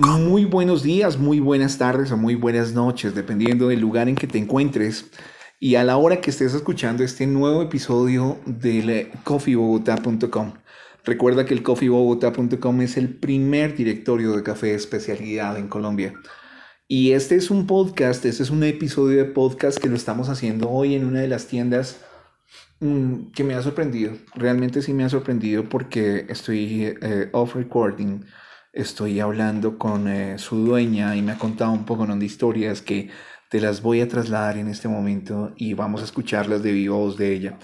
Muy buenos días, muy buenas tardes o muy buenas noches, dependiendo del lugar en que te encuentres y a la hora que estés escuchando este nuevo episodio de coffeebogotá.com. Recuerda que el coffeebogotá.com es el primer directorio de café de especialidad en Colombia. Y este es un podcast, este es un episodio de podcast que lo estamos haciendo hoy en una de las tiendas mm, que me ha sorprendido. Realmente sí me ha sorprendido porque estoy eh, off recording estoy hablando con eh, su dueña y me ha contado un poco de historias que te las voy a trasladar en este momento y vamos a escucharlas de viva voz de ella.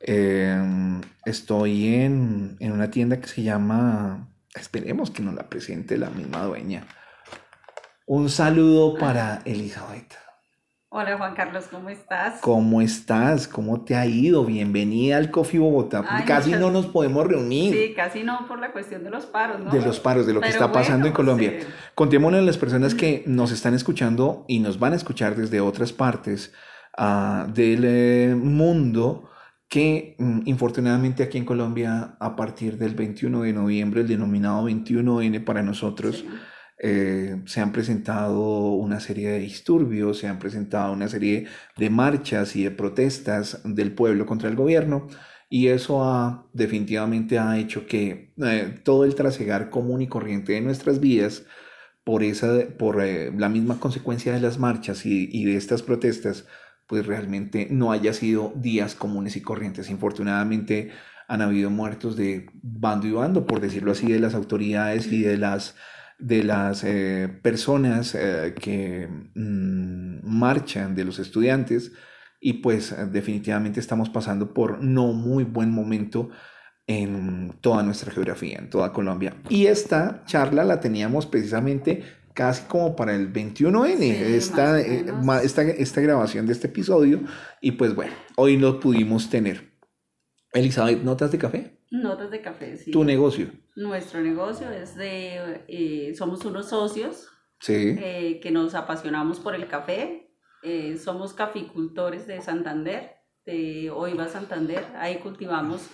Em, estoy en, en, una tienda que se llama, esperemos que nos la presente la misma dueña. Un saludo para Elizabeth. Hola Juan Carlos, ¿cómo estás? ¿Cómo estás? ¿Cómo te ha ido? Bienvenida al Coffee Bogotá. casi no nos podemos reunir. Sí, casi no por la cuestión de los paros, ¿no? De los paros, de lo que está pasando en Colombia. Contémosle a las personas que nos están escuchando y nos van a escuchar desde otras partes uh, del eh, mundo que um, infortunadamente aquí en Colombia a partir del 21 de noviembre, el denominado 21N para nosotros, eh, se han presentado una serie de disturbios, se han presentado una serie de marchas y de protestas del pueblo contra el gobierno y eso ha, definitivamente ha hecho que eh, todo el trasegar común y corriente de nuestras vidas por, esa, por eh, la misma consecuencia de las marchas y, y de estas protestas, pues realmente no haya sido días comunes y corrientes. Infortunadamente han habido muertos de bando y bando, por decirlo así, de las autoridades y de las de las eh, personas eh, que mm, marchan, de los estudiantes, y pues definitivamente estamos pasando por no muy buen momento en toda nuestra geografía, en toda Colombia. Y esta charla la teníamos precisamente casi como para el 21N, esta, eh, esta, esta grabación de este episodio, y pues bueno, hoy lo pudimos tener. Elizabeth, ¿notas de café? Notas de café, sí. ¿Tu negocio? Nuestro negocio es de, eh, somos unos socios sí. Eh, que nos apasionamos por el café. Eh, somos caficultores de Santander, de Oiva Santander. Ahí cultivamos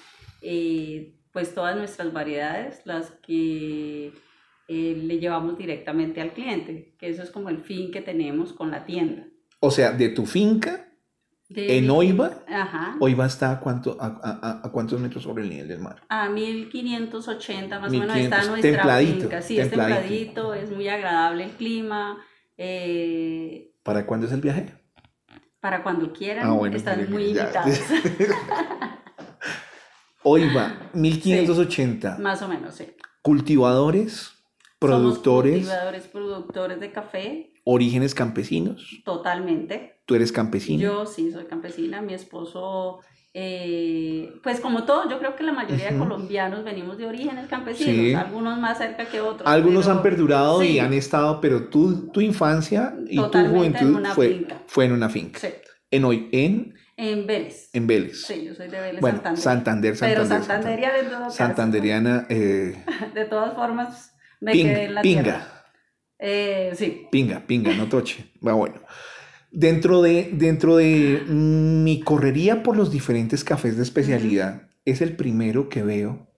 pues todas nuestras variedades, las que le llevamos directamente al cliente, que eso es como el fin que tenemos con la tienda. O sea, de tu finca en Oiva, Ajá. Oiva está a, cuánto, a, a, cuántos metros sobre el nivel del mar? A 1580 más o menos está nuestra templadito, finca. Sí, es templadito, es muy agradable el clima. Eh, ¿Para cuándo es el viaje? Para cuando quieran, ah, están muy invitados. Oiva, 1580. más o menos, sí. Cultivadores, productores. Somos cultivadores, productores de café. Orígenes campesinos. Totalmente ¿Tú eres campesina? Yo sí, soy campesina. Mi esposo, eh, pues como todo, yo creo que la mayoría de colombianos venimos de orígenes campesinos, algunos más cerca que otros. Algunos han perdurado y han estado, pero tu, tu infancia y tu juventud fue, fue en una finca. Sí. En hoy, en... En Vélez. En Vélez. Sí, yo soy de Vélez, bueno, Santander. Santander, Pero Santanderiana de todo Santanderiana. Eh, de todas formas, me quedé en la Pinga. Eh, sí. Pinga, pinga, no toche. Va bueno. Dentro de, dentro de mi correría por los diferentes cafés de especialidad, es el primero que veo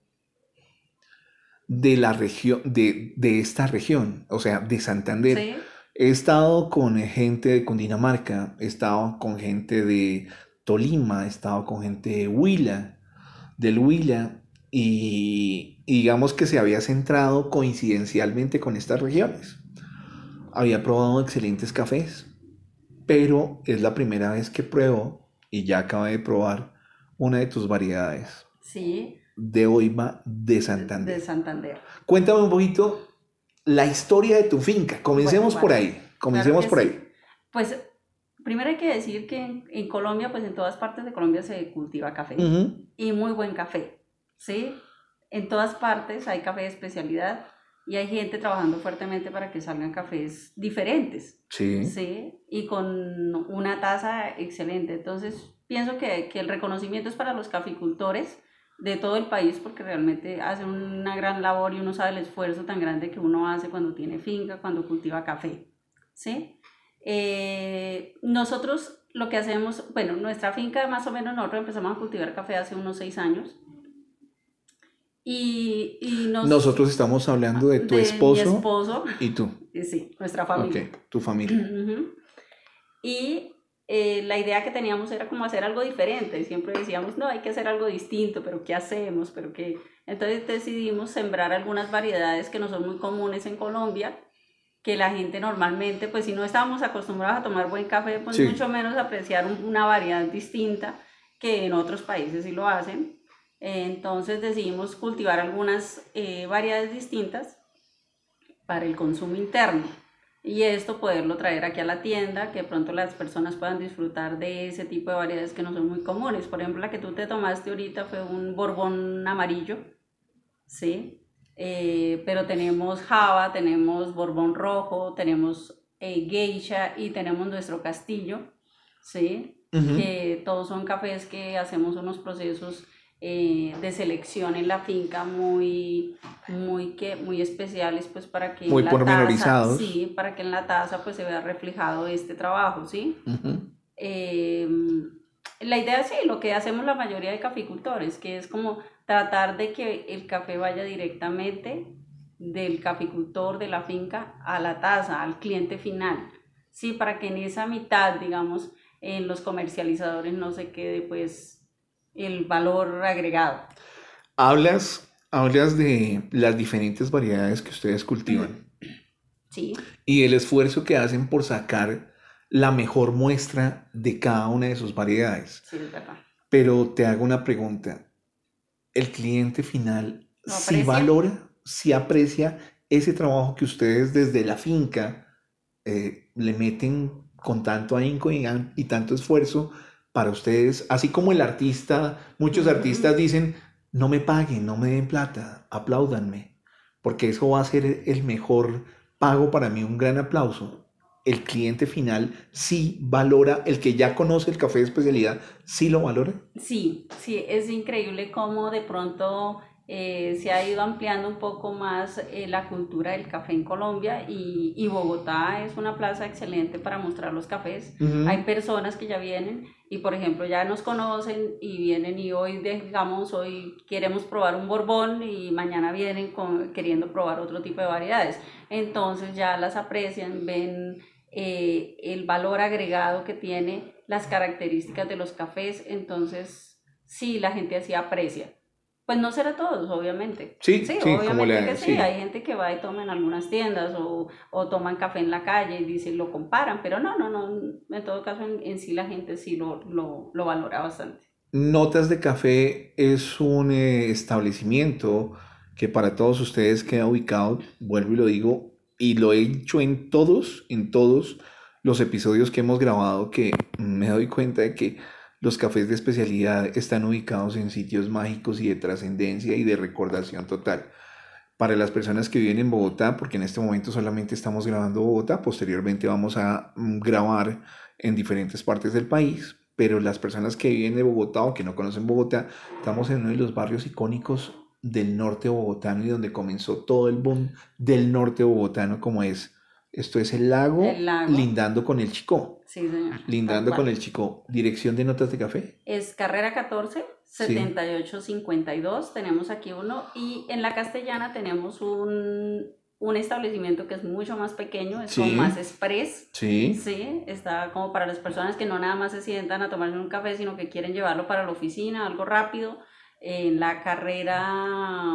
de la región, de, esta región, o sea, de Santander. He estado con gente de Cundinamarca, he estado con gente de Tolima, he estado con gente de Huila, del Huila, y digamos que se había centrado coincidencialmente con estas regiones. Había probado excelentes cafés, pero es la primera vez que pruebo y ya acabo de probar una de tus variedades. Sí. De Oiva de Santander. De Santander. Cuéntame un poquito la historia de tu finca. Comencemos por ahí. Comencemos por ahí. Pues primero hay que decir que en, Colombia, pues en todas partes de Colombia se cultiva café y muy buen café. ¿sí? En todas partes hay café de especialidad y hay gente trabajando fuertemente para que salgan cafés diferentes. Sí. Sí, y con una tasa excelente. Entonces, pienso que, que el reconocimiento es para los caficultores de todo el país porque realmente hacen una gran labor y uno sabe el esfuerzo tan grande que uno hace cuando tiene finca, cuando cultiva café. ¿Sí? Eh, nosotros lo que hacemos, bueno, nuestra finca más o menos nosotros empezamos a cultivar café hace unos seis años Y, y nos, Nosotros estamos hablando de tu de esposo, Mi esposo, y tú. sí, nuestra familia. Ok, tu familia. Ujú. Y eh, la idea que teníamos era como hacer algo diferente. Siempre decíamos, no, hay que hacer algo distinto, pero ¿qué hacemos? Pero qué... Entonces decidimos sembrar algunas variedades que no son muy comunes en Colombia, que la gente normalmente, pues si no estábamos acostumbrados a tomar buen café, pues Sí. mucho menos apreciar un- una variedad distinta que en otros países sí lo hacen. Eh, Entonces decidimos cultivar algunas eh, variedades distintas para el consumo interno y esto poderlo traer aquí a la tienda, que pronto las personas puedan disfrutar de ese tipo de variedades que no son muy comunes. Por ejemplo, la que tú te tomaste ahorita fue un borbón amarillo, ¿sí? Eh, pero tenemos java, tenemos borbón rojo, tenemos eh, geisha y tenemos nuestro castillo, ¿sí? Que todos son cafés que hacemos unos procesos eh, de selección en la finca muy, muy, que, muy especiales pues para que en Muy la pormenorizados. taza, sí, para que en la taza pues se vea reflejado este trabajo, ¿sí? Ujú. Eh, la idea sí, lo que hacemos la mayoría de caficultores, que es como tratar de que el café vaya directamente del caficultor de la finca a la taza, al cliente final, sí, para que en esa mitad, digamos, en los comercializadores no se quede pues el valor agregado. Hablas, hablas de las diferentes variedades que ustedes cultivan Sí, y el esfuerzo que hacen por sacar la mejor muestra de cada una de sus variedades. sí, es verdad. Pero te hago una pregunta. ¿El cliente final ¿Lo sí aprecia? valora, sí aprecia ese trabajo que ustedes desde la finca eh, le meten con tanto ahínco y tanto esfuerzo para ustedes? Así como el artista, muchos artistas dicen, no me paguen, no me den plata, apláudanme, porque eso va a ser el mejor pago para mí, un gran aplauso. El cliente final sí valora, el que ya conoce el café de especialidad, sí lo valora. Sí, sí, es increíble cómo de pronto eh, se ha ido ampliando un poco más eh, la cultura del café en Colombia y, y Bogotá es una plaza excelente para mostrar los cafés. Hay personas que ya vienen y, por ejemplo, ya nos conocen y vienen y hoy, digamos, hoy queremos probar un Borbón y mañana vienen con, queriendo probar otro tipo de variedades. Entonces ya las aprecian, ven eh, el valor agregado que tiene, las características de los cafés, entonces sí, la gente así aprecia. Pues no será todos, obviamente. Sí, sí, obviamente la- que sí. sí. Hay gente que va y toma en algunas tiendas o, o toman café en la calle y dicen, lo comparan, pero no, no, no. En todo caso, en, en sí la gente sí lo, lo, lo valora bastante. Notas de Café es un eh, establecimiento que para todos ustedes queda ubicado, vuelvo y lo digo, y lo he dicho en todos, en todos los episodios que hemos grabado, que me doy cuenta de que los cafés de especialidad están ubicados en sitios mágicos y de trascendencia y de recordación total. Para las personas que viven en Bogotá, porque en este momento solamente estamos grabando Bogotá, posteriormente vamos a mm, grabar en diferentes partes del país, pero las personas que viven de Bogotá o que no conocen Bogotá, estamos en uno de los barrios icónicos del norte bogotano y donde comenzó todo el boom del norte bogotano, como es, esto es el lago, El lago. lindando con el Chico, Sí, señor. lindando con el Chico, dirección de notas de café. Es carrera 14, 7852, tenemos aquí uno y en la castellana tenemos un, un establecimiento que es mucho más pequeño, es como Sí. más express. Sí, Sí, está como para las personas que no nada más se sientan a tomarse un café, sino que quieren llevarlo para la oficina, algo rápido. En la carrera,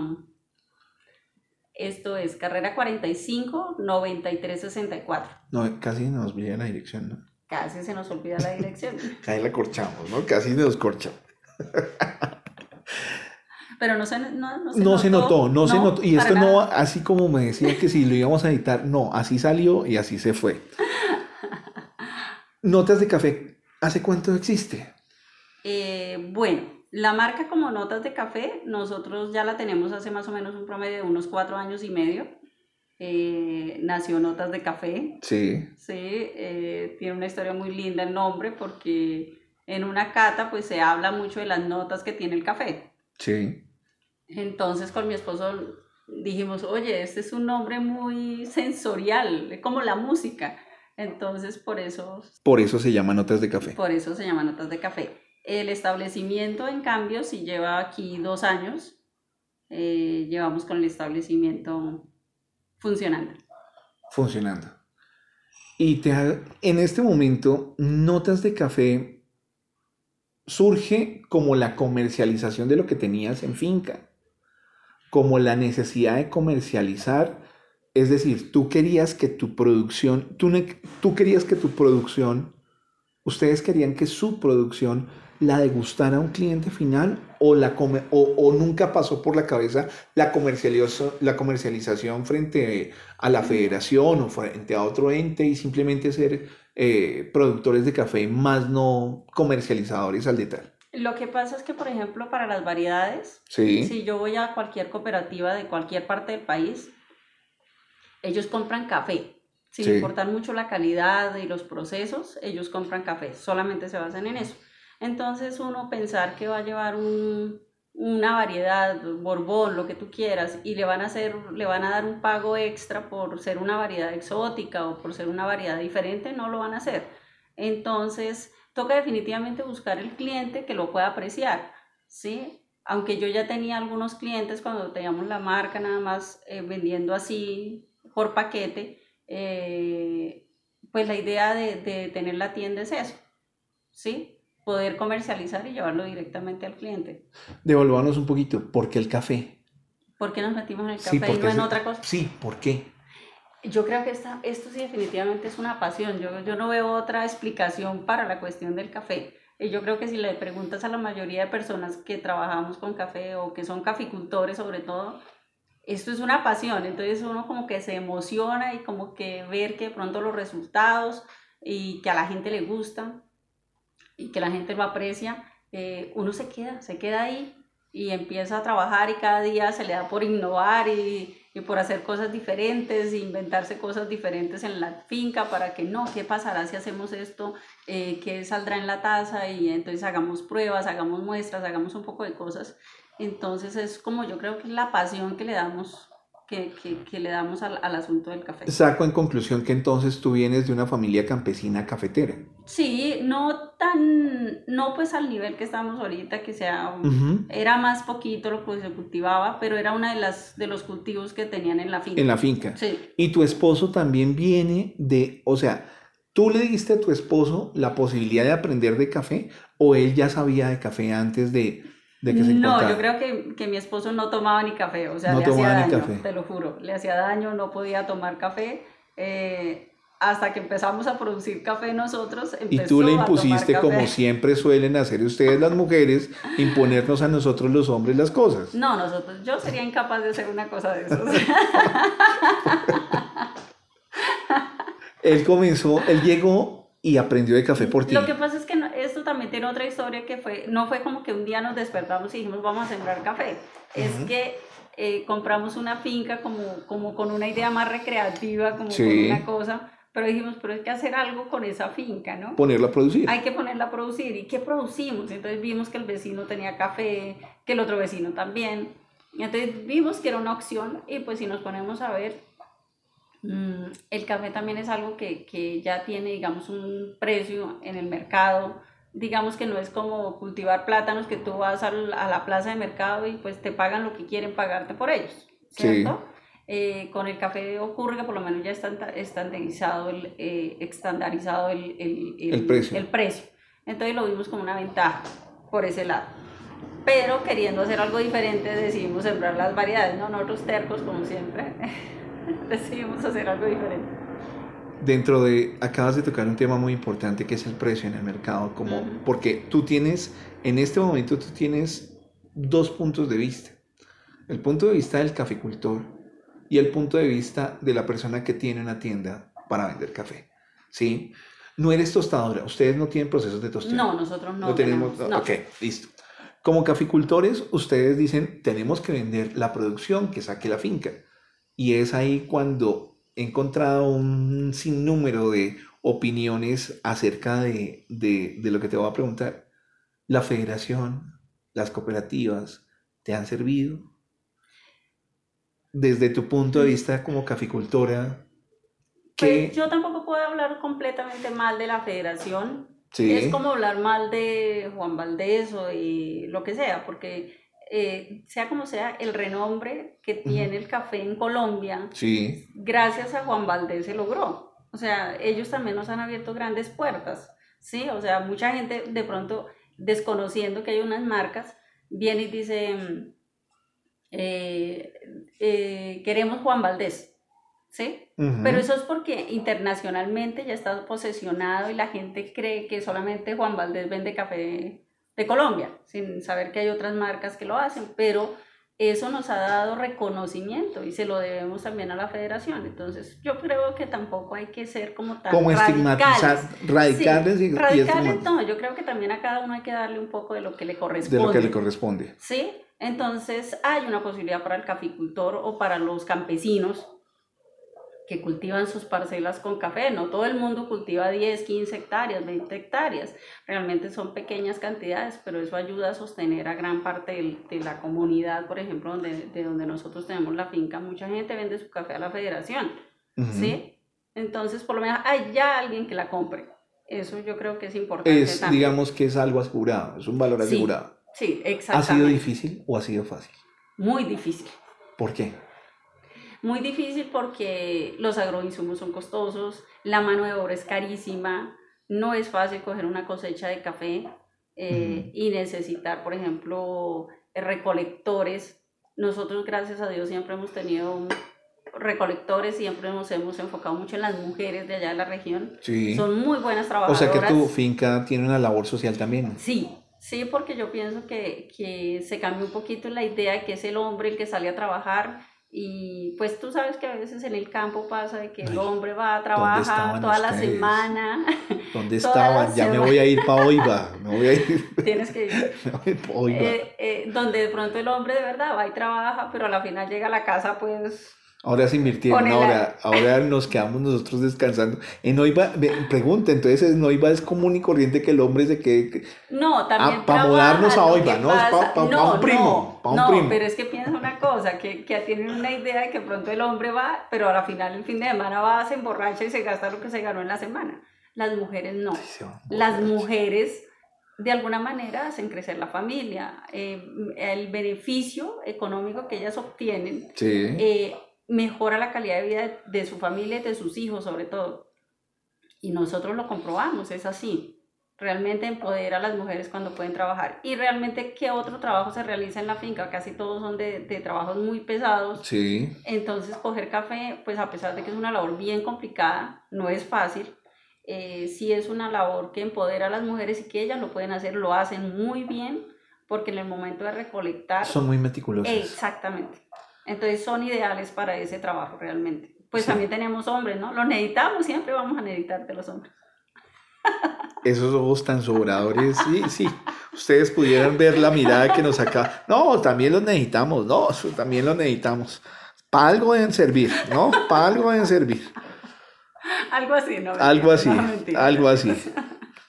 esto es carrera 45, 93, 64. no, casi nos olvida la dirección, ¿no? Casi se nos olvida la dirección. Ahí la corchamos, ¿no? Casi nos corcha. Pero no se, no, no se No se notó, no, se notó. Y esto no, así como me decía que si lo íbamos a editar, no, así salió y así se fue. Notas de café, ¿hace cuánto existe? Eh, bueno, la marca como Notas de Café, nosotros ya la tenemos hace más o menos un promedio de unos cuatro años y medio. Eh, nació Notas de Café, Sí, sí, eh, tiene una historia muy linda el nombre porque en una cata pues se habla mucho de las notas que tiene el café. sí. Entonces con mi esposo dijimos, oye, este es un nombre muy sensorial, como la música. Entonces por eso Por eso se llama Notas de Café. Por eso se llama Notas de Café. El establecimiento, en cambio, sí lleva aquí dos años. eh, llevamos con el establecimiento funcionando. Funcionando. Y te, en este momento, Notas de Café surge como la comercialización de lo que tenías en finca, como la necesidad de comercializar, es decir, tú querías que tu producción, tú, tú querías que tu producción, ustedes querían que su producción la degustara a un cliente final o, la o, nunca pasó por la cabeza la, comercialización, la comercialización frente a la federación o frente a otro ente y simplemente ser eh, productores de café más no comercializadores al detalle. Lo que pasa es que, por ejemplo, para las variedades, si yo voy a cualquier cooperativa de cualquier parte del país, ellos compran café. Sin importar mucho la calidad y los procesos, ellos compran café. Solamente se basan en eso. Entonces uno pensar que va a llevar una variedad, borbón, lo que tú quieras, y le van a hacer, le van a dar un pago extra por ser una variedad exótica o por ser una variedad diferente, no lo van a hacer. Entonces, toca definitivamente buscar el cliente que lo pueda apreciar, ¿sí? Aunque yo ya tenía algunos clientes cuando teníamos la marca nada más eh, vendiendo así por paquete, eh, pues la idea de, de tener la tienda es eso, ¿sí? Poder comercializar y llevarlo directamente al cliente. Devolvámonos un poquito, ¿por qué el café? ¿Por qué nos metimos en el café y no en otra cosa? Sí, ¿por qué? Yo creo que esta, esto sí definitivamente es una pasión, yo, yo no veo otra explicación para la cuestión del café. Y yo creo que si le preguntas a la mayoría de personas que trabajamos con café o que son caficultores sobre todo, esto es una pasión, entonces uno como que se emociona y como que ver que de pronto los resultados y que a la gente le gustan y que la gente lo aprecia, eh, uno se queda, se queda ahí y empieza a trabajar y cada día se le da por innovar y, y por hacer cosas diferentes, inventarse cosas diferentes en la finca para que no, ¿qué pasará si hacemos esto? Eh, ¿Qué saldrá en la taza? Y entonces hagamos pruebas, hagamos muestras, hagamos un poco de cosas. Entonces es como yo creo que es la pasión que le damos que, que, que, le damos al, al, asunto del café. Saco en conclusión que entonces tú vienes de una familia campesina cafetera. Sí, no tan, no pues al nivel que estamos ahorita, que sea, era más poquito lo que se cultivaba, pero era una de las de los cultivos que tenían en la finca. En la finca. Sí. Y tu esposo también viene de, o sea, ¿tú le diste a tu esposo la posibilidad de aprender de café o él ya sabía de café antes de no, yo creo que, que, mi esposo no tomaba ni café, o sea, le hacía daño, te lo juro, le hacía daño, no podía tomar café. Eh, hasta que empezamos a producir café nosotros. Y tú le impusiste, como siempre suelen hacer ustedes las mujeres, imponernos a nosotros los hombres las cosas. No, nosotros, yo sería incapaz de hacer una cosa de eso. él comenzó, él llegó y aprendió de café por ti. Lo que pasa es que esto también tiene otra historia que fue, no fue como que un día nos despertamos y dijimos vamos a sembrar café, es que eh, compramos una finca como, como con una idea más recreativa, como con una cosa, pero dijimos, pero hay que hacer algo con esa finca, ¿no? Ponerla a producir. Hay que ponerla a producir. ¿Y qué producimos? Entonces vimos que el vecino tenía café, que el otro vecino también. Entonces vimos que era una opción y pues si nos ponemos a ver, Mm, el café también es algo que, que, ya tiene, digamos, un precio en el mercado. Digamos que no es como cultivar plátanos que tú vas a la plaza de mercado y pues te pagan lo que quieren pagarte por ellos, ¿cierto? Eh, con el café ocurre que por lo menos ya está estandarizado el, eh, estandarizado el, el, el, precio. el precio. Entonces lo vimos como una ventaja por ese lado pero queriendo hacer algo diferente decidimos sembrar las variedades, ¿no? Nosotros tercos como siempre. decidimos hacer algo diferente. Dentro de, acabas de tocar un tema muy importante que es el precio en el mercado, como, porque tú tienes, en este momento tú tienes dos puntos de vista. El punto de vista del caficultor y el punto de vista de la persona que tiene una tienda para vender café. ¿Sí? No eres tostadora, ustedes no tienen procesos de tostado. No, nosotros no. No tenemos, no. ok, listo. Como caficultores, ustedes dicen, tenemos que vender la producción que saque la finca. Y es ahí cuando he encontrado un sinnúmero de opiniones acerca de, lo que te voy a preguntar. ¿La federación, las cooperativas, te han servido? Desde tu punto de vista como caficultora, ¿qué? Pues yo tampoco puedo hablar completamente mal de la federación. Es como hablar mal de Juan Valdés o lo que sea, porque eh, sea como sea, el renombre que tiene el café en Colombia, Sí. gracias a Juan Valdés se logró. O sea, ellos también nos han abierto grandes puertas, ¿sí? O sea, mucha gente de pronto, desconociendo que hay unas marcas, viene y dice, eh, eh, queremos Juan Valdés, ¿sí? Ujú. Pero eso es porque internacionalmente ya está posesionado y la gente cree que solamente Juan Valdés vende café de Colombia, sin saber que hay otras marcas que lo hacen, pero eso nos ha dado reconocimiento y se lo debemos también a la federación. Entonces, yo creo que tampoco hay que ser como tan Como radicales. radicales Sí, y radicales no, yo creo que también a cada uno hay que darle un poco de lo que le de corresponde. lo que le corresponde. ¿sí? Entonces hay una posibilidad para el caficultor o para los campesinos que cultivan sus parcelas con café. No todo el mundo cultiva 10, 15 hectáreas, 20 hectáreas. Realmente son pequeñas cantidades, pero eso ayuda a sostener a gran parte de, la comunidad, por ejemplo, donde, de donde nosotros tenemos la finca. Mucha gente vende su café a la federación. ¿sí? Entonces, por lo menos hay ya alguien que la compre. Eso yo creo que es importante Es, también. digamos que es algo asegurado, es un valor asegurado. Sí, ¿Ha exactamente. sido difícil o ha sido fácil? Muy difícil. ¿Por qué? Muy difícil porque los agroinsumos son costosos, la mano de obra es carísima, no es fácil coger una cosecha de café eh, y necesitar, por ejemplo, recolectores. Nosotros, gracias a Dios, siempre hemos tenido un- recolectores, siempre nos hemos enfocado mucho en las mujeres de allá de la región. Sí. Son muy buenas O trabajadoras. sea que tu finca tiene una labor social también. Sí, sí, porque yo pienso que, que se cambió un poquito la idea de que es el hombre el que sale a trabajar y pues tú sabes que a veces en el campo pasa de que el hombre va a trabajar toda la semana, ¿Dónde estaban? Ya me voy a ir para Oiva. Me voy a ir, tienes que ir. Oiva. Eh, eh, donde de pronto el hombre de verdad va y trabaja, pero a la final llega a la casa pues Ahora se invirtieron, ahora, ahora nos quedamos nosotros descansando. En Oiva, ve, pregunta, entonces en Oiva es común y corriente que el hombre se quede... que- No, también Ah, pa' trabajan, mudarnos a lo Oiva, que ¿no? Es pa- no, un primo, no, pa un no, primo. pero es que piensa una cosa, que, que tienen una idea de que pronto el hombre va, pero a la final el fin de semana va, se emborracha y se gasta lo que se ganó en la semana. Las mujeres no. Las mujeres de alguna manera hacen crecer la familia. Eh, el beneficio económico que ellas obtienen Sí. eh, mejora la calidad de vida de, de su familia y de sus hijos sobre todo. Y nosotros lo comprobamos, es así. Realmente empodera a las mujeres cuando pueden trabajar. Y realmente, ¿qué otro trabajo se realiza en la finca? Casi todos son de, de trabajos muy pesados. Sí. Entonces, coger café, pues a pesar de que es una labor bien complicada, no es fácil. eh, sí es una labor que empodera a las mujeres y que ellas lo pueden hacer, lo hacen muy bien, porque en el momento de recolectar... Son muy meticulosas. Exactamente. Entonces son ideales para ese trabajo realmente. Pues Sí. también tenemos hombres, ¿no? Los necesitamos, siempre vamos a necesitar de los hombres. Esos ojos tan sobradores, sí, sí. Ustedes pudieran ver la mirada que nos acaba. No, también los necesitamos, no, también los necesitamos. Para algo deben servir, ¿no? Para algo deben servir. Algo así, ¿no? Algo así, No, algo así.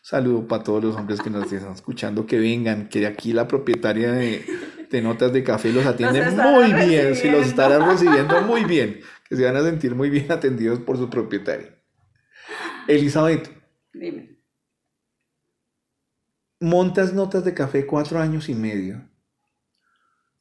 Saludo para todos los hombres que nos están escuchando, que vengan, que aquí la propietaria de, de Notas de Café los atiende Los estará muy bien, si los recibiendo. estará recibiendo muy bien, que se van a sentir muy bien atendidos por su propietaria. Elizabeth, Dime. montas Notas de Café cuatro años y medio.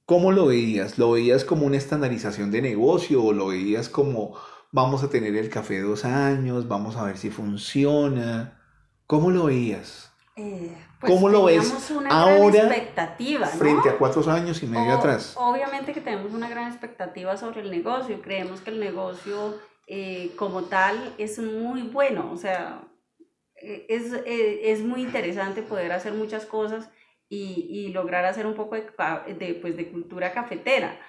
¿Cómo lo veías? ¿Lo veías como una estandarización de negocio o lo veías como vamos a tener el café dos años, vamos a ver si funciona? ¿Cómo lo veías? Eh, pues ¿Cómo lo ves una ahora gran expectativa, ¿no? Frente a cuatro años y medio O- atrás. Obviamente que tenemos una gran expectativa sobre el negocio. Creemos que el negocio eh, como tal es muy bueno. O sea, eh, es, eh, es muy interesante poder hacer muchas cosas y, y lograr hacer un poco de, de, pues, de cultura cafetera.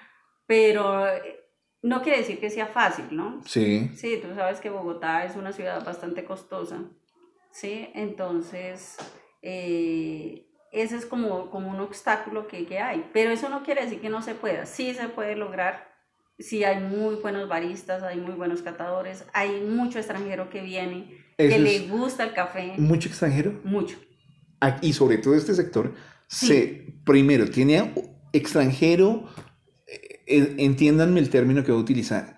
Pero eh, no quiere decir que sea fácil, ¿no? Sí, Sí, tú sabes que Bogotá es una ciudad bastante costosa, ¿sí? Entonces, eh, ese es como, como un obstáculo que, que hay, pero eso no quiere decir que no se pueda, sí se puede lograr, sí hay muy buenos baristas, hay muy buenos catadores, hay mucho extranjero que viene, que le gusta el café, mucho extranjero. mucho. Ah, Y sobre todo este sector, Sí. se, primero, tiene extranjero, eh, entiéndanme el término que voy a utilizar,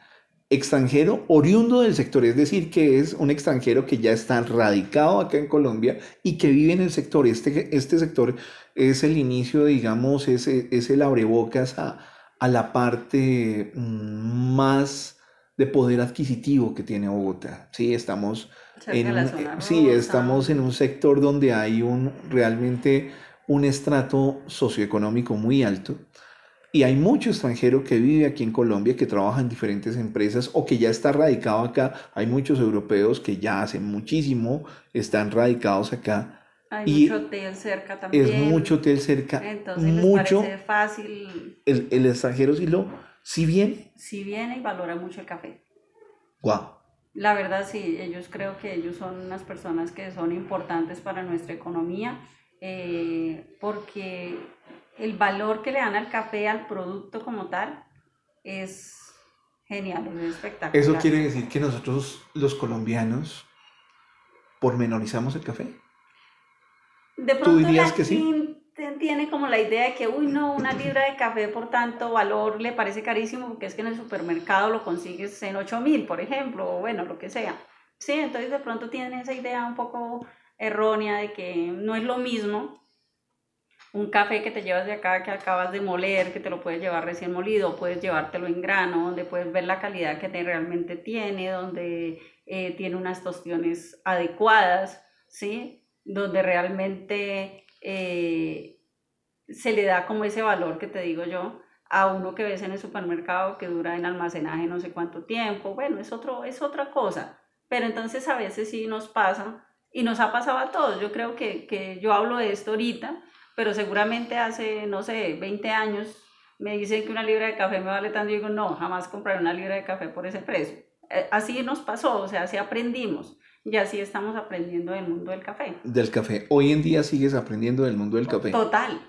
extranjero oriundo del sector, es decir, que es un extranjero que ya está radicado acá en Colombia y que vive en el sector. Este, este sector es el inicio, digamos, es, es el abrebocas a, a la parte mm, más de poder adquisitivo que tiene Bogotá. Sí, estamos, en, sí, estamos en un sector donde hay un, realmente un estrato socioeconómico muy alto y hay mucho extranjero que vive aquí en Colombia, que trabaja en diferentes empresas o que ya está radicado acá. Hay muchos europeos que ya hace muchísimo están radicados acá. Hay mucho hotel cerca también. Es mucho hotel cerca. Entonces mucho, les parece fácil. El, el extranjero sí lo, sí viene. Sí viene y valora mucho el café. Wow. La verdad sí, ellos creo que ellos son unas personas que son importantes para nuestra economía eh, porque el valor que le dan al café, al producto como tal, es genial, es espectacular. ¿Eso quiere decir que nosotros los colombianos pormenorizamos el café? De pronto ¿Tú dirías que sí? tiene como la idea de que, uy, no, una libra de café por tanto valor le parece carísimo porque es que en el supermercado lo consigues en 8 mil, por ejemplo, o bueno, lo que sea. Sí, entonces de pronto tienen esa idea un poco errónea de que no es lo mismo un café que te llevas de acá, que acabas de moler, que te lo puedes llevar recién molido, puedes llevártelo en grano, donde puedes ver la calidad que te realmente tiene, donde eh, tiene unas tostiones adecuadas, ¿sí? Donde realmente eh, se le da como ese valor que te digo yo a uno que ves en el supermercado que dura en almacenaje no sé cuánto tiempo, bueno, es, otro, es otra cosa, pero entonces a veces sí nos pasa y nos ha pasado a todos, yo creo que, que yo hablo de esto ahorita, pero seguramente hace, no sé, 20 años me dicen que una libra de café me vale tanto y digo, no, jamás compraré una libra de café por ese precio. Eh, así nos pasó, o sea, así aprendimos y así estamos aprendiendo del mundo del café. Del café. Hoy en día sigues aprendiendo del mundo del café. Total.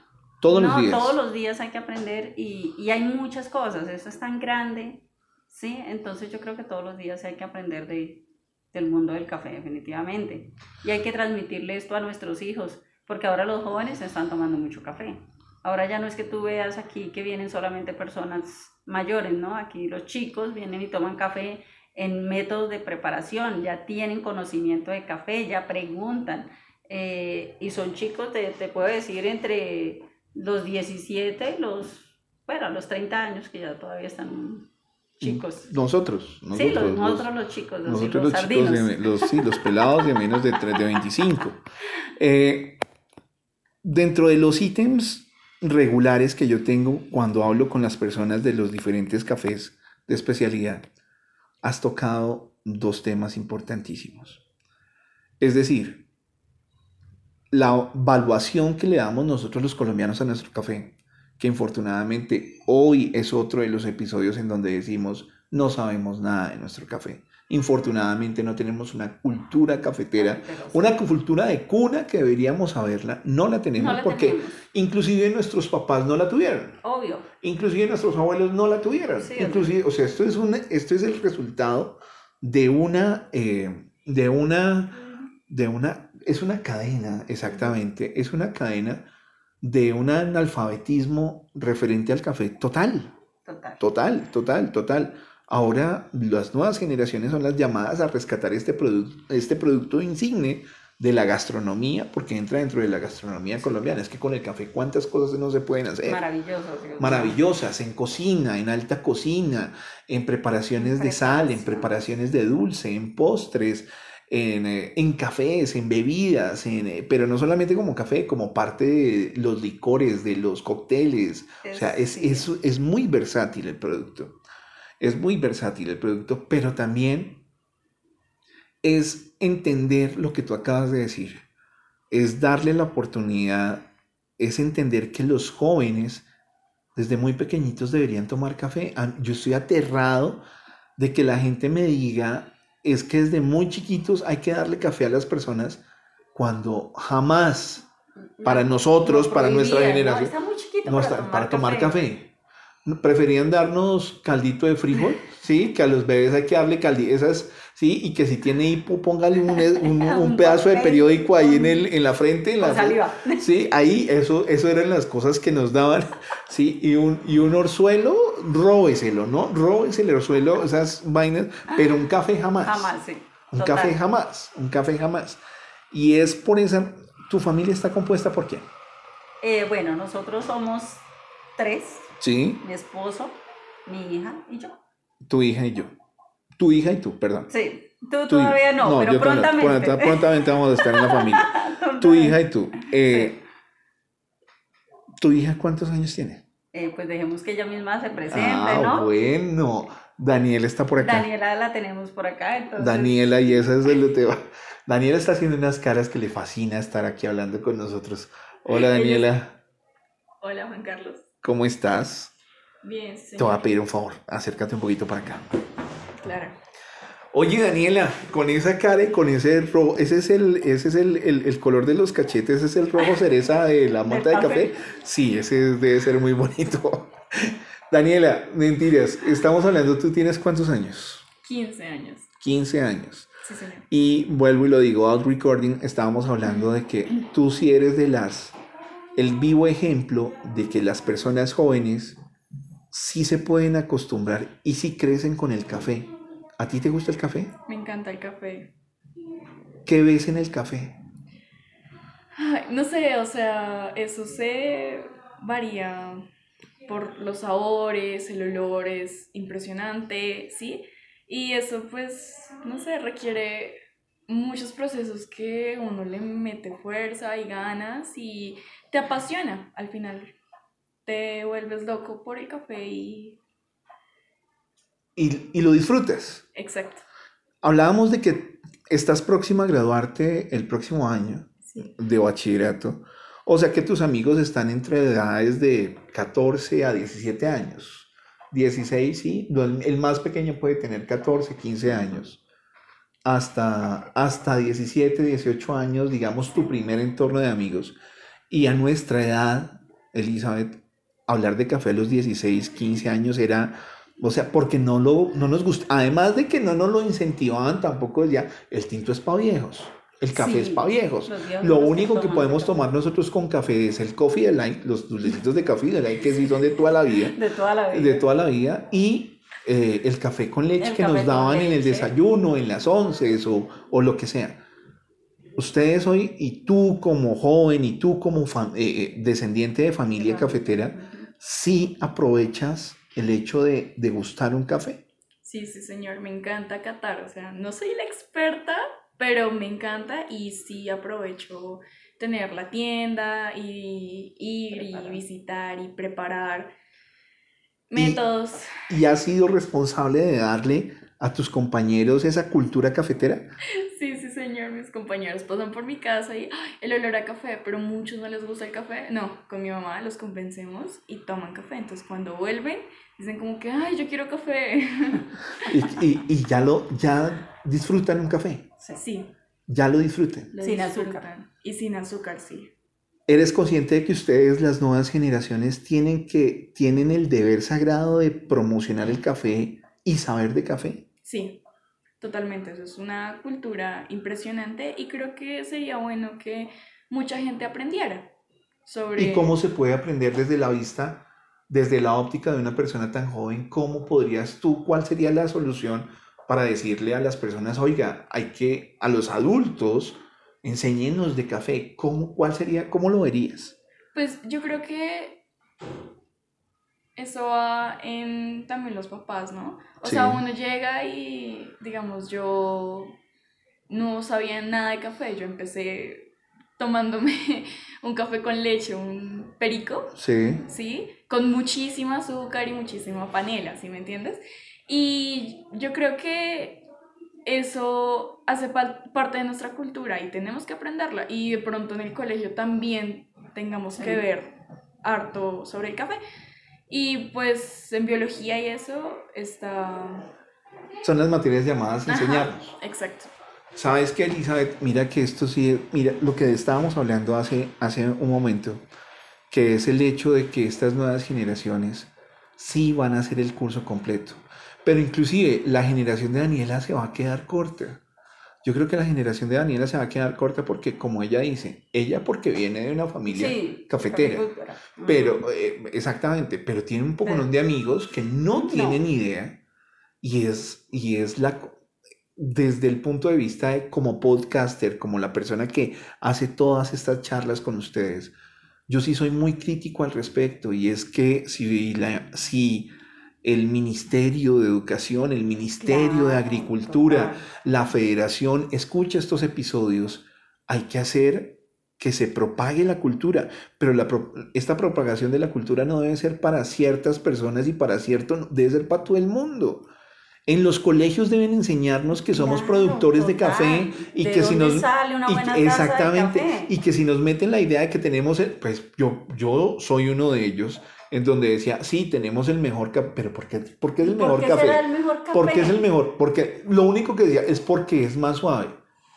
Todos los días. Todos los días hay que aprender y, y hay muchas cosas, eso es tan grande, ¿sí? Entonces yo creo que todos los días hay que aprender de, del mundo del café, definitivamente. Y hay que transmitirle esto a nuestros hijos porque ahora los jóvenes están tomando mucho café. Ahora ya no es que tú veas aquí que vienen solamente personas mayores, ¿no? Aquí los chicos vienen y toman café en métodos de preparación, ya tienen conocimiento de café, ya preguntan. Eh, y son chicos, te, te, puedo decir, entre los 17 y los, bueno, los 30 años que ya todavía están chicos. Nosotros, nosotros sí, los, nosotros los chicos, los, nosotros los, chicos, de, los, sí, los pelados de menos de, de 25. Eh, Dentro de los ítems regulares que yo tengo cuando hablo con las personas de los diferentes cafés de especialidad, has tocado dos temas importantísimos. Es decir, la evaluación que le damos nosotros los colombianos a nuestro café, que infortunadamente hoy es otro de los episodios en donde decimos no sabemos nada de nuestro café. Infortunadamente no tenemos una cultura cafetera, una cultura de cuna que deberíamos saberla, no la tenemos porque inclusive nuestros papás no la tuvieron. Obvio. Inclusive nuestros abuelos no la tuvieron. inclusive, o sea, esto es, un, esto es el resultado de una, eh, de una, de una, es una cadena, exactamente, es una cadena de un analfabetismo referente al café total. Total, total, total. total. Ahora las nuevas generaciones son las llamadas a rescatar este, producto este producto insigne de la gastronomía, porque entra dentro de la gastronomía colombiana. Es que con el café, ¿cuántas cosas no se pueden hacer? Maravillosas. Maravillosas, en cocina, en alta cocina, en preparaciones de sal, en preparaciones de dulce, en postres, en, eh, en cafés, en bebidas, en, eh, pero no solamente como café, como parte de los licores, de los cócteles. o sea, es, es, es muy versátil el producto. Es muy versátil el producto, pero también es entender lo que tú acabas de decir. Es darle la oportunidad, es entender que los jóvenes desde muy pequeñitos deberían tomar café. Ah, yo estoy aterrado de que la gente me diga, es que desde muy chiquitos hay que darle café a las personas cuando jamás para nosotros, para nuestra generación, no, está muy para, tomar, café. Preferían darnos caldito de frijol, ¿sí? Que a los bebés hay que darle caldito, esas, ¿sí? Y que si tiene hipo, póngale un, un, un pedazo de periódico ahí en, el, en la frente. En la saliva. Sí, ahí eso, eso eran las cosas que nos daban, ¿sí? Y un, y un orzuelo, róbeselo, ¿no? Róbese el orzuelo, esas vainas, pero un café jamás. Jamás, sí. Un café jamás, un café jamás. Y es por esa, ¿tu familia está compuesta por quién? Eh, bueno, nosotros somos tres. Sí. Mi esposo, mi hija y yo. Tu hija y yo. Tu hija y tú, perdón. Sí. Tú todavía no, pero prontamente. prontamente vamos a estar en la familia. tu hija y tú. Eh, ¿Tu hija cuántos años tiene? Eh, pues dejemos que ella misma se presente, ah, ¿no? Bueno, Daniela está por acá. Daniela la tenemos por acá, entonces. Daniela, y esa es el tema. Daniela está haciendo unas caras que le fascina estar aquí hablando con nosotros. Hola, Daniela. Hola, Juan Carlos. ¿Cómo estás? Bien, sí. Te voy a pedir un favor, acércate un poquito para acá. Claro. Oye, Daniela, con esa cara y con ese rojo, ese es el, ese es el, el, color de los cachetes, ese es el rojo cereza de la mota de café. Sí, ese debe ser muy bonito. Daniela, mentiras, estamos hablando, ¿tú tienes cuántos años? 15 años. 15 años. Sí, señor. Y vuelvo y lo digo, out recording, estábamos hablando de que tú sí eres de las, el vivo ejemplo de que las personas jóvenes sí se pueden acostumbrar y sí crecen con el café. ¿A ti te gusta el café? Me encanta el café. ¿Qué ves en el café? no sé, o sea, eso se varía por los sabores, el olor es impresionante, ¿sí? Y eso pues, no sé, requiere muchos procesos que uno le mete fuerza y ganas y te apasiona al final. Te vuelves loco por el café y... Y, lo disfrutas. Exacto. Hablábamos de que estás próxima a graduarte el próximo año de bachillerato. O sea que tus amigos están entre edades de 14 a 17 años. 16, sí. El más pequeño puede tener 14, 15 años. Hasta, hasta 17, 18 años, digamos, tu primer entorno de amigos. Y a nuestra edad, Elizabeth, hablar de café a los 16, 15 años era, o sea, porque no, lo, no nos gusta, además de que no nos lo incentivaban tampoco, ya, el tinto es para viejos. El café es para viejos. Lo único que podemos tomar nosotros con café es el coffee de light, los dulcecitos de café de light que sí son de toda la vida. De toda la vida. De toda la vida. Y eh, el café con leche que nos daban en el desayuno, en las once o, o, lo que sea. Ustedes hoy, y tú como joven, y tú como eh, eh, descendiente de familia cafetera, sí aprovechas el hecho de degustar un café. Sí, sí, señor, me encanta catar. O sea, no soy la experta, pero me encanta y sí aprovecho tener la tienda y ir y visitar y preparar métodos. ¿Y, has sido responsable de darle a tus compañeros esa cultura cafetera? Sí, sí, señor. Mis compañeros pasan por mi casa y el olor a café, pero muchos no les gusta el café. No, con mi mamá los convencemos y toman café. Entonces, cuando vuelven, dicen como que, ay, yo quiero café. y, y, ya lo, ya disfrutan un café. Sí. Ya lo disfruten. sin azúcar. Y sin azúcar, sí. ¿Eres consciente de que ustedes, las nuevas generaciones, tienen, que, tienen el deber sagrado de promocionar el café y saber de café? Sí, totalmente. Eso es una cultura impresionante y creo que sería bueno que mucha gente aprendiera sobre... ¿Y cómo se puede aprender desde la vista, desde la óptica de una persona tan joven? ¿Cómo podrías tú, cuál sería la solución para decirle a las personas, oiga, hay que, a los adultos, enséñenos de café, ¿cómo, cuál sería, cómo lo verías? Pues yo creo que eso va en también los papás, ¿no? O sea, uno llega y, digamos, yo no sabía nada de café, yo empecé tomándome un café con leche, un perico, sí, ¿sí? Con muchísima azúcar y muchísima panela, ¿sí me entiendes? Y yo creo que eso hace parte de nuestra cultura y tenemos que aprenderla. Y de pronto en el colegio también tengamos que ver harto sobre el café. Y pues en biología y eso está... Son las materias llamadas a enseñarnos. Exacto. ¿Sabes qué, Elizabeth? Mira que esto sí, mira lo que estábamos hablando hace, hace un momento, que es el hecho de que estas nuevas generaciones sí van a hacer el curso completo. Pero inclusive la generación de Daniela se va a quedar corta. Yo creo que la generación de Daniela se va a quedar corta porque, como ella dice, ella porque viene de una familia cafetera, pero eh, exactamente, pero tiene un poco de amigos que no tienen idea y es, y es la, desde el punto de vista de como podcaster, como la persona que hace todas estas charlas con ustedes, yo sí soy muy crítico al respecto y es que si, la, si el Ministerio de Educación, el Ministerio de Agricultura, la Federación, escucha estos episodios, hay que hacer que se propague la cultura, pero la, esta propagación de la cultura no debe ser para ciertas personas y para cierto, debe ser para todo el mundo. En los colegios deben enseñarnos que somos productores de café y que si nos sale una buena exactamente y que si nos meten la idea de que tenemos pues yo yo soy uno de ellos en donde decía, sí, tenemos el mejor café, pero ¿por qué, es el mejor, café? el mejor café? ¿Por qué es el mejor? Porque lo único que decía es porque es más suave.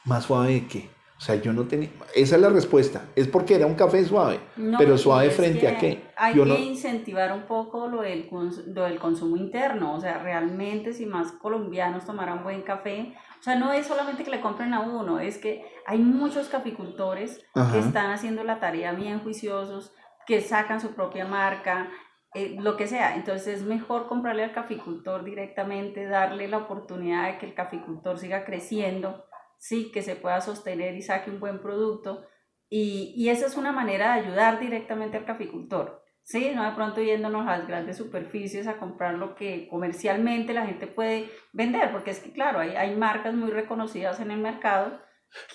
¿Más suave de qué? O sea, yo no tenía, esa es la respuesta, es porque era un café suave, pero suave frente a qué. Hay que incentivar un poco lo del, lo del consumo interno, o sea, realmente si más colombianos tomaran buen café, o sea, no es solamente que le compren a uno, es que hay muchos caficultores que están haciendo la tarea bien juiciosos, que sacan su propia marca, eh, lo que sea. Entonces es mejor comprarle al caficultor directamente, darle la oportunidad de que el caficultor siga creciendo, sí, que se pueda sostener y saque un buen producto. Y, y esa es una manera de ayudar directamente al caficultor. Sí, no de pronto yéndonos a las grandes superficies a comprar lo que comercialmente la gente puede vender, porque es que claro, hay, hay marcas muy reconocidas en el mercado.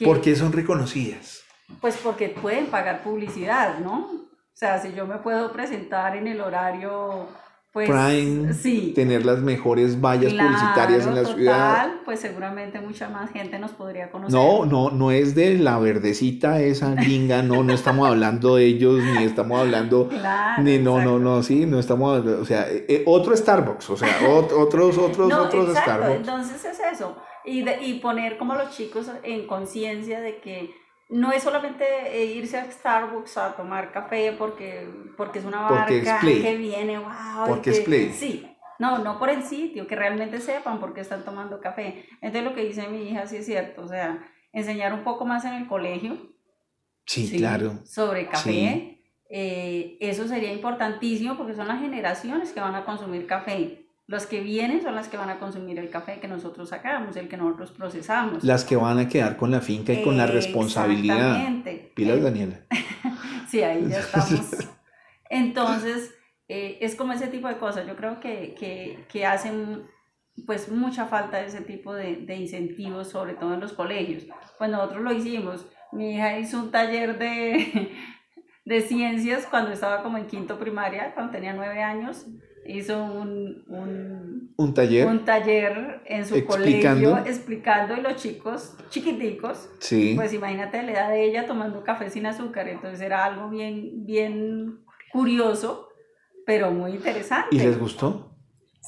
¿Por qué son reconocidas? Pues porque pueden pagar publicidad, ¿no? O sea, si yo me puedo presentar en el horario, pues Prime, sí. tener las mejores vallas publicitarias en la total, ciudad. Pues seguramente mucha más gente nos podría conocer. No, no, no es de la verdecita esa gringa, no, no estamos hablando de ellos, ni estamos hablando, claro, ni no, no, no, sí, no estamos, o sea, eh, eh, otro Starbucks, o sea, otros, otros, no, otros exacto. Starbucks. Entonces es eso, y, de, y poner como los chicos en conciencia de que no es solamente eh, irse a Starbucks a tomar café porque, porque es una marca que viene, wow. Porque es play. Sí, no, no por el sitio, que realmente sepan por qué están tomando café. Entonces lo que dice mi hija sí es cierto, o sea, enseñar un poco más en el colegio. Sí, claro. Sobre café. Eh, eso sería importantísimo porque son las generaciones que van a consumir café. Los que vienen son las que van a consumir el café que nosotros sacamos, el que nosotros procesamos. Las que van a quedar con la finca y con la responsabilidad. Exactamente. Pilas, Daniela. sí, ahí ya estamos. Entonces, eh, es como ese tipo de cosas. Yo creo que, que, que hacen pues mucha falta ese tipo de, de, incentivos, sobre todo en los colegios. Pues nosotros lo hicimos. Mi hija hizo un taller de, de ciencias cuando estaba como en quinto primaria, cuando tenía nueve años hizo un, un, un, taller, un taller en su colegio explicando y los chicos chiquiticos, sí. pues imagínate la edad de ella tomando café sin azúcar, entonces era algo bien, bien curioso, pero muy interesante. ¿Y les gustó?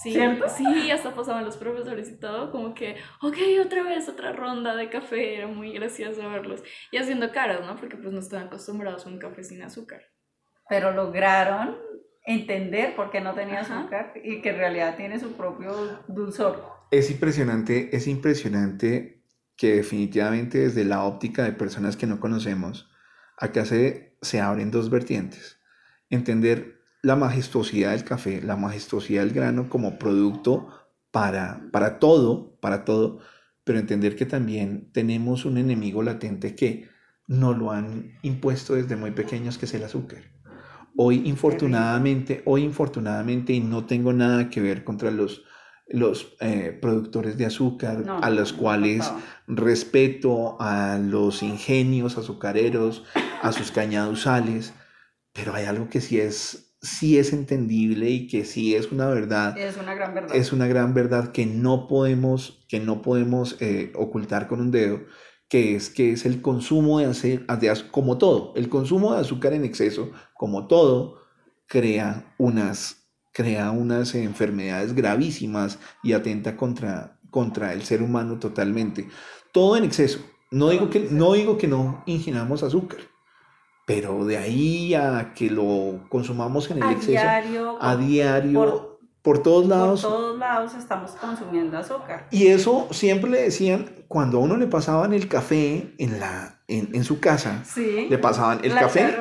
Sí, sí, hasta pasaban los profesores y todo, como que, ok, otra vez, otra ronda de café, era muy gracioso verlos. Y haciendo caras, ¿no? Porque pues no estaban acostumbrados a un café sin azúcar. Pero lograron entender por qué no tenía azúcar y que en realidad tiene su propio dulzor. Es impresionante, es impresionante que definitivamente desde la óptica de personas que no conocemos, acá se, se abren dos vertientes. Entender la majestuosidad del café, la majestuosidad del grano como producto para, para todo, para todo, pero entender que también tenemos un enemigo latente que no lo han impuesto desde muy pequeños, que es el azúcar. Hoy infortunadamente, hoy infortunadamente, y no tengo nada que ver contra los, los eh, productores de azúcar, a los cuales respeto, a los ingenios azucareros, a sus cañaduzales, pero hay algo que sí es, sí es entendible y que sí es una verdad. Es una gran verdad. Es una gran verdad que no podemos, que no podemos eh, ocultar con un dedo que es, que es el consumo de, hacer, como todo, el consumo de azúcar en exceso, como todo, crea unas, crea unas enfermedades gravísimas y atenta contra, contra el ser humano totalmente. Todo en exceso. No digo, que, no digo que no ingiramos azúcar, pero de ahí a que lo consumamos en el exceso, a diario, por todos lados. Por todos lados estamos consumiendo azúcar. Y eso siempre le decían, cuando a uno le pasaban el café en, la, en, en su casa, Sí. le pasaban el café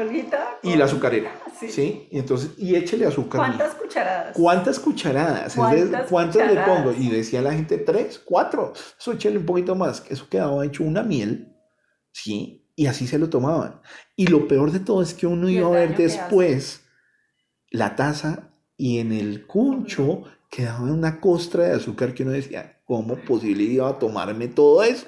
y la azucarera. Sí. Sí. Y entonces, y échele azúcar. ¿Cuántas cucharadas? ¿Cuántas cucharadas? ¿Cuántas ¿Cuántas le pongo? Y decía la gente, tres, cuatro. Eso échale un poquito más. Eso quedaba hecho una miel, ¿sí? Y así se lo tomaban. Y lo peor de todo es que uno iba a ver después la taza y en el cuncho quedaba una costra de azúcar que uno decía, ¿cómo posible iba a tomarme todo eso?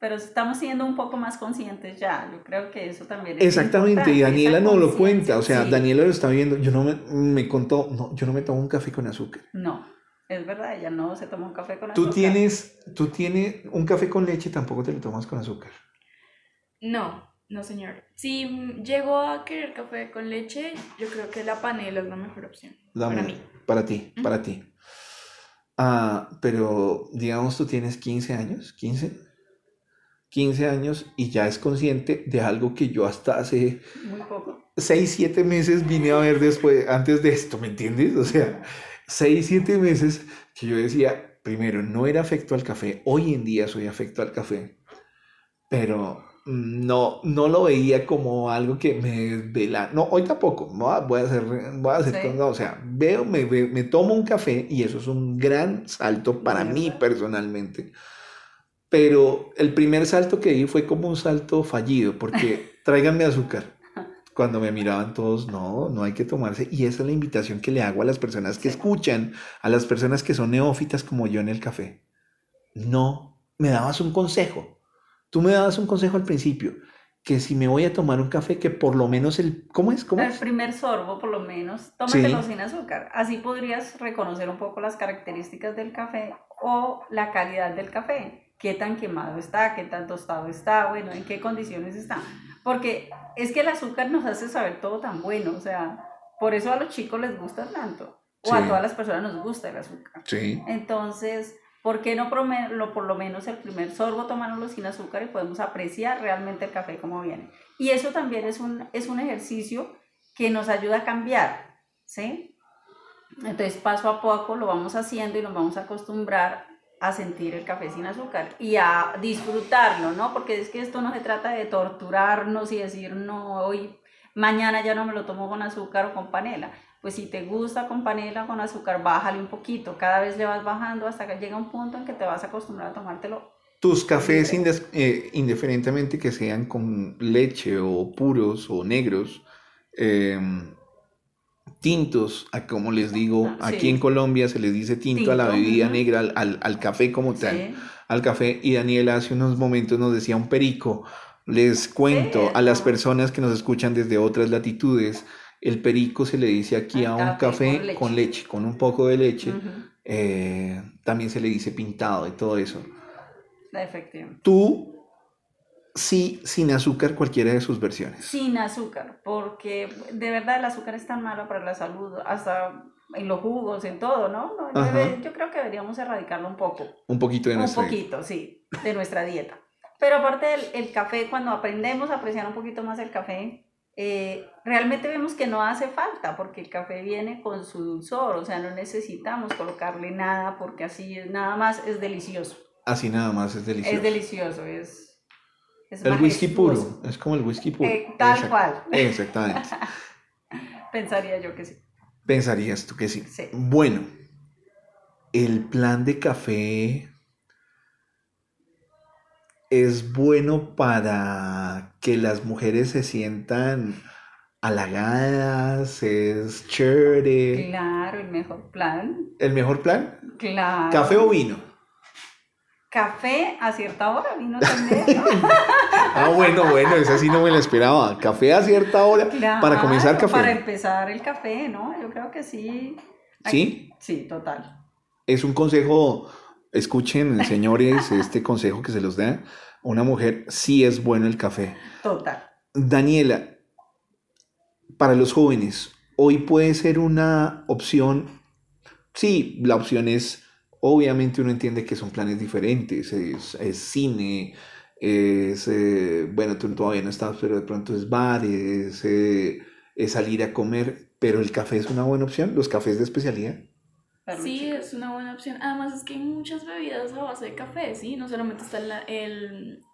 Pero estamos siendo un poco más conscientes ya. Yo creo que eso también es Exactamente, y Daniela no lo cuenta, o sea, Sí. Daniela lo está viendo, yo no me, me contó, no, yo no me tomo un café con azúcar. No, es verdad, ella no se toma un café con Tú azúcar. tienes, tú tienes un café con leche, tampoco te lo tomas con azúcar. No, no señor. Si llego a querer café con leche, yo creo que la panela es la mejor opción. Dame, Para mí. Para ti, para ti. Ah, pero digamos tú tienes 15 años, 15, 15 años y ya es consciente de algo que yo hasta hace Muy poco. 6, 7 meses vine a ver después, antes de esto, ¿me entiendes? O sea, 6, 7 meses que yo decía, primero, no era afecto al café, hoy en día soy afecto al café, pero no, no lo veía como algo que me desvela. No, hoy tampoco, voy a, hacer, voy a hacer Sí. o sea, veo, me, me, tomo un café y eso es un gran salto para mí ¿Verdad? personalmente. Pero el primer salto que di fue como un salto fallido, porque tráiganme azúcar. Cuando me miraban todos, no, no hay que tomarse. Y esa es la invitación que le hago a las personas que Sí. escuchan, a las personas que son neófitas como yo en el café. No, me dabas un consejo. Tú me dabas un consejo al principio, que si me voy a tomar un café, que por lo menos el... ¿Cómo es? ¿Cómo El es? primer sorbo, por lo menos, tómatelo Sí. sin azúcar. Así podrías reconocer un poco las características del café o la calidad del café. Qué tan quemado está, qué tan tostado está, bueno, en qué condiciones está. Porque es que el azúcar nos hace saber todo tan bueno, o sea, por eso a los chicos les gusta tanto. O a todas las personas nos gusta el azúcar. Sí. Entonces, ¿por qué no por lo menos el primer sorbo tomárnoslo sin azúcar y podemos apreciar realmente el café como viene? Y eso también es un, es un ejercicio que nos ayuda a cambiar, ¿sí? Entonces, paso a poco lo vamos haciendo y nos vamos a acostumbrar a sentir el café sin azúcar y a disfrutarlo, ¿no? Porque es que esto no se trata de torturarnos y decir, no, hoy, mañana ya no me lo tomo con azúcar o con panela. Pues si te gusta con panela con azúcar, bájale un poquito. Cada vez le vas bajando hasta que llega un punto en que te vas a acostumbrar a tomártelo. Tus cafés, eh, indiferentemente que sean con leche o puros o negros, em, tintos, a como les digo, Ah, aquí en Colombia se les dice tinto, a la bebida negra, al, al- al café como tal, ¿sí? al café. Y Daniela hace unos momentos nos decía un perico. Les cuento a las personas que nos escuchan desde otras latitudes, el perico se le dice aquí a un café café con leche. con leche, con un poco de leche. Eh, también se le dice pintado y todo eso. Efectivamente. Tú, sí, sin azúcar, cualquiera de sus versiones. Sin azúcar, porque de verdad el azúcar es tan malo para la salud, hasta en los jugos, en todo, ¿no? No, debe- yo creo que deberíamos erradicarlo un poco. Un poquito de Un nuestra poquito, sí, de nuestra dieta. Pero aparte del el café, cuando aprendemos a apreciar un poquito más el café, eh, realmente vemos que no hace falta, porque el café viene con su dulzor, o sea, no necesitamos colocarle nada, porque así es, nada más es delicioso. Así nada más es delicioso. Es delicioso, es... es el whisky puro, es como el whisky puro. Eh, tal Exact- cual, Exactamente. pensaría yo que sí. Pensarías tú que sí. Sí. Bueno, el plan de café es bueno para que las mujeres se sientan halagadas, es chévere. Claro, el mejor plan. ¿El mejor plan? Claro. ¿Café o vino? Café a cierta hora, vino también. ¿no? Ah, bueno, bueno, esa sí no me la esperaba. Café a cierta hora para comenzar Para café. empezar el café, ¿no? Yo creo que sí. ¿Sí? Sí, total. Es un consejo, escuchen, señores, este consejo que se los da. Una mujer sí es bueno el café. Total. Daniela, para los jóvenes, hoy puede ser una opción. Sí, la opción es, obviamente uno entiende que son planes diferentes, es, es cine, es, eh, bueno, tú todavía no estás, pero de pronto es bares, eh, es salir a comer. pero el café es una buena opción, los cafés de especialidad. Sí, es una buena opción. Además es que hay muchas bebidas a base de café, ¿sí? No solamente está el,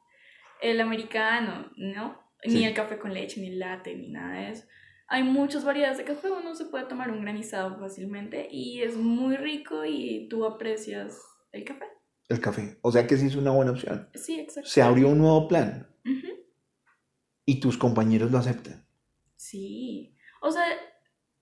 el, americano, ¿no? Ni el café con leche, ni el latte, ni nada de eso. Hay muchas variedades de café, uno se puede tomar un granizado fácilmente y es muy rico y tú aprecias el café. El café, o sea que sí es una buena opción. Sí, exacto. Se abrió un nuevo plan y tus compañeros lo aceptan. Sí, o sea,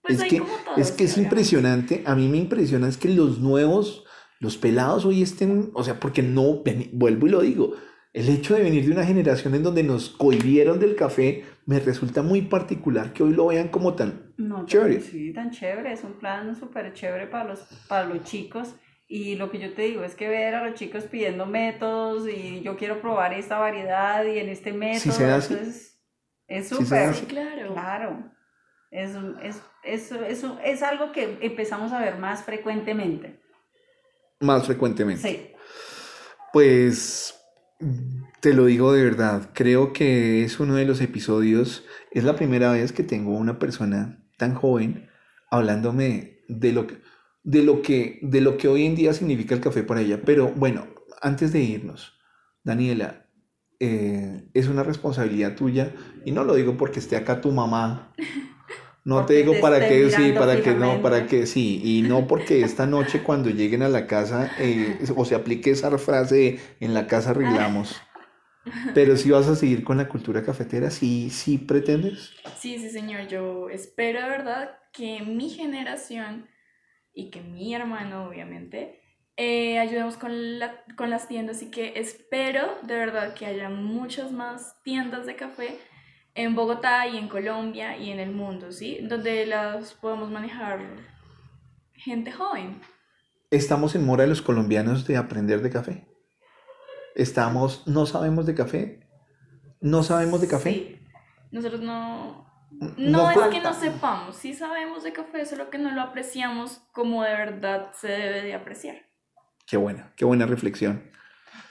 pues es que, es que es impresionante, a mí me impresiona es que los nuevos, los pelados hoy estén, o sea, porque no, vuelvo y lo digo, el hecho de venir de una generación en donde nos cohibieron del café me resulta muy particular que hoy lo vean como tan chévere. Sí, tan chévere, es un plan súper chévere para los, para los chicos. Y lo que yo te digo es que ver a los chicos pidiendo métodos y yo quiero probar esta variedad y en este método, es súper. Sí, claro. Claro. Es, es, es, es algo que empezamos a ver más frecuentemente. Más frecuentemente. Sí. Pues te lo digo de verdad, creo que es uno de los episodios, es la primera vez que tengo una persona tan joven hablándome de lo que, de lo que, de lo que hoy en día significa el café para ella. Pero bueno, antes de irnos, Daniela, eh, es una responsabilidad tuya, y no lo digo porque esté acá tu mamá, no te digo para que sí, para que no, para que sí, y no porque esta noche cuando lleguen a la casa eh, o se aplique esa frase en la casa arreglamos. Pero si vas a seguir con la cultura cafetera, sí, sí pretendes. Sí, sí, señor. Yo espero de verdad que mi generación y que mi hermano, obviamente, eh, ayudemos con, la, con las tiendas y que espero de verdad que haya muchas más tiendas de café en Bogotá y en Colombia y en el mundo, ¿sí? Donde las podemos manejar gente joven. Estamos en mora de los colombianos de aprender de café. Estamos, no sabemos de café. No sabemos de café. Sí. Nosotros no... No, es que no sepamos, sí sabemos de café, solo que no lo apreciamos como de verdad se debe de apreciar. Qué buena, qué buena reflexión.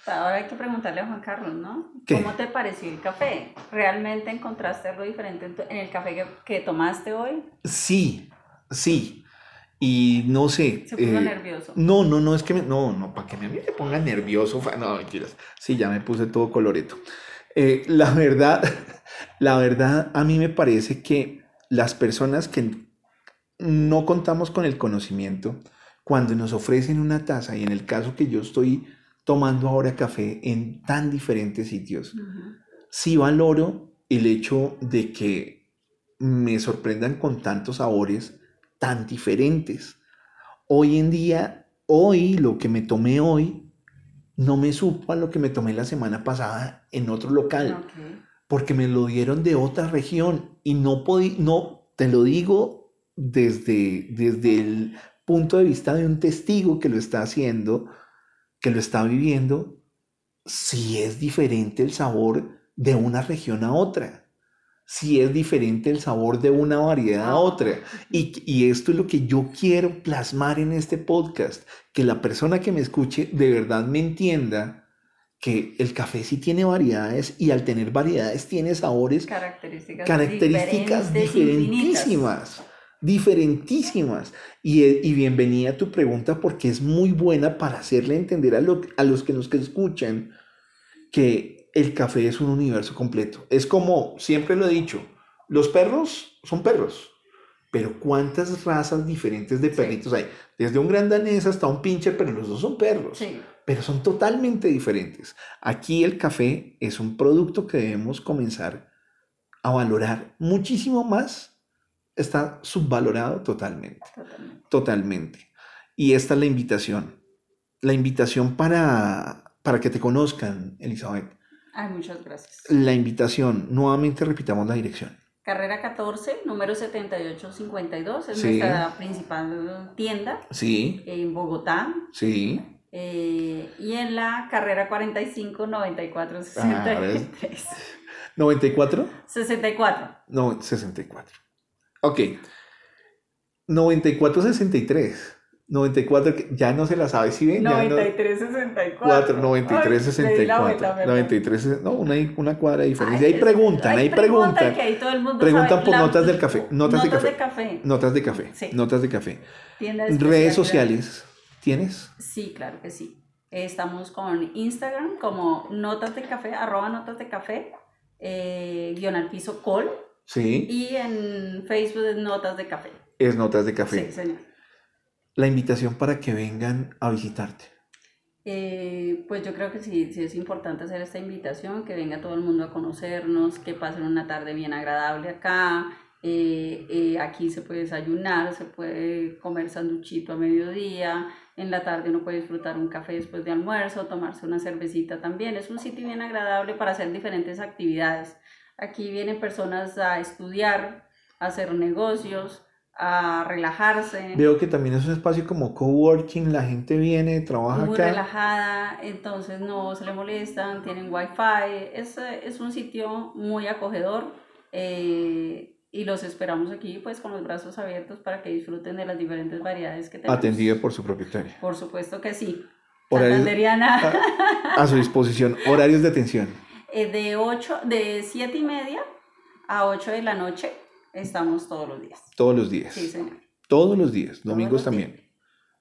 Ahora hay que preguntarle a Juan Carlos, ¿no? ¿Cómo te pareció el café? ¿Realmente encontraste algo diferente en, el café que, tomaste hoy? Sí, sí. Y no sé. Se puso eh, nervioso. No, no, no, es que me, no, no, para que me, me ponga nervioso. No, mentiras. Sí, ya me puse todo coloreto. Eh, la verdad, la verdad, a mí me parece que las personas que no contamos con el conocimiento, cuando nos ofrecen una taza, y en el caso que yo estoy tomando ahora café en tan diferentes sitios, sí valoro el hecho de que me sorprendan con tantos sabores tan diferentes. Hoy en día, hoy, lo que me tomé hoy, no me supo a lo que me tomé la semana pasada en otro local, porque me lo dieron de otra región y no podí, no, te lo digo desde, desde el punto de vista de un testigo que lo está haciendo, que lo está viviendo, si es diferente el sabor de una región a otra, si es diferente el sabor de una variedad a otra. Y, esto es lo que yo quiero plasmar en este podcast, que la persona que me escuche de verdad me entienda que el café sí tiene variedades y al tener variedades tiene sabores, características, características diferentísimas diferentísimas. Y, eh, y, bienvenida a tu pregunta porque es muy buena para hacerle entender a, a los que nos escuchan que el café es un universo completo. Es como, siempre lo he dicho, los perros son perros, pero ¿cuántas razas diferentes de perritos hay? Desde un gran danés hasta un pincher, pero los dos son perros. Pero son totalmente diferentes. Aquí el café es un producto que debemos comenzar a valorar muchísimo más está subvalorado totalmente. Totalmente. Y esta es la invitación. La invitación para, para que te conozcan, Elizabeth. Ay, muchas gracias. La invitación, nuevamente repitamos la dirección. Carrera 14, número 7852, es nuestra principal tienda. Sí. En Bogotá. Sí. Eh, y en la carrera 45, 94, 63. ¿94? 64. No, 64. Ok. 9463. 94, que ya no se la sabe, si ven? 9364. 9364. 93, no, una, una cuadra de diferencia. Ahí preguntan, ahí preguntan. Que ahí todo el mundo preguntan sabe por la- notas del café. Notas, Notas de, de café. Notas de café. Sí. Notas de café. Redes sociales, ¿tienes? Sí, claro que sí. Estamos con Instagram como notas de café, arroba notas de café, eh, guion al piso col, Sí, y en Facebook es notas de café. es Notas de Café. Sí, señor. La invitación para que vengan a visitarte. Eh, pues yo creo que sí, sí es importante hacer esta invitación, que venga todo el mundo a conocernos, que pasen una tarde bien agradable acá. Eh, eh, aquí se puede desayunar, se puede comer sanduchito a mediodía, en la tarde uno puede disfrutar un café después de almuerzo, tomarse una cervecita también. Es un sitio bien agradable para hacer diferentes actividades. Aquí vienen personas a estudiar, a hacer negocios, a relajarse. Veo que también es un espacio como coworking, la gente viene, trabaja muy acá. relajada, entonces no se le molestan, tienen wifi, es, es un sitio muy acogedor eh, y los esperamos aquí pues con los brazos abiertos para que disfruten de las diferentes variedades que tenemos. Atendido por su propietaria. Por supuesto que sí. Horarios- Santanderiana A su disposición. Horarios de atención. Eh, de 8, de 7 y media a 8 de la noche estamos todos los días. Todos los días. Sí, señor. Todos los días. Domingos los también.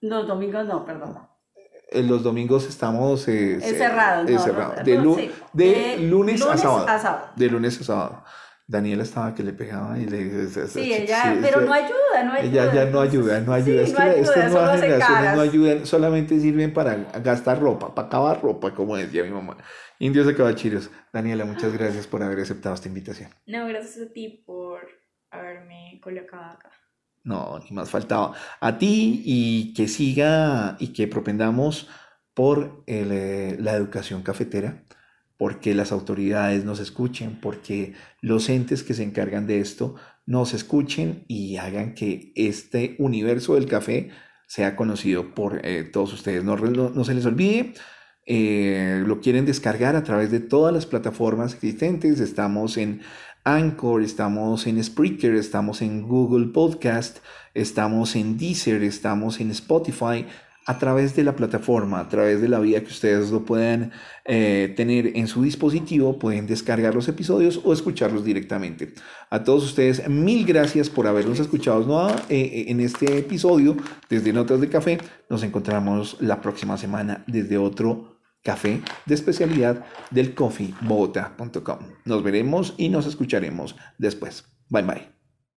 Los domingos no, perdón. En los domingos estamos eh, Es ce- cerrado, es no, cerrado. no, de, no, lu- sí. de Eh, lunes, a sábado. a sábado. De lunes a sábado. Daniela estaba que le pegaba y le... Sí, ella, pero no ayuda, no ayuda. Ella ya no ayuda, no ayuda. Sí, es no que ayuda, estas solo nuevas generaciones no ayudan, solamente sirven para gastar ropa, para acabar ropa, como decía mi mamá. Indios de cabachiros. Daniela, muchas gracias por haber aceptado esta invitación. No, gracias a ti por haberme colocado acá. No, ni más faltaba. A ti y que siga y que propendamos por el, eh, la educación cafetera, porque las autoridades nos escuchen, porque los entes que se encargan de esto nos escuchen y hagan que este universo del café sea conocido por eh, todos ustedes. No, se les olvide, eh, lo quieren descargar a través de todas las plataformas existentes. Estamos en Anchor, estamos en Spreaker, estamos en Google Podcast, estamos en Deezer, estamos en Spotify. A través de la plataforma, a través de la vía que ustedes lo puedan eh, tener en su dispositivo, pueden descargar los episodios o escucharlos directamente. A todos ustedes, mil gracias por habernos escuchado ¿no? Eh, eh, en este episodio desde Notas de Café. Nos encontramos la próxima semana desde otro café de especialidad del coffeebogotá.com. Nos veremos y nos escucharemos después. Bye bye.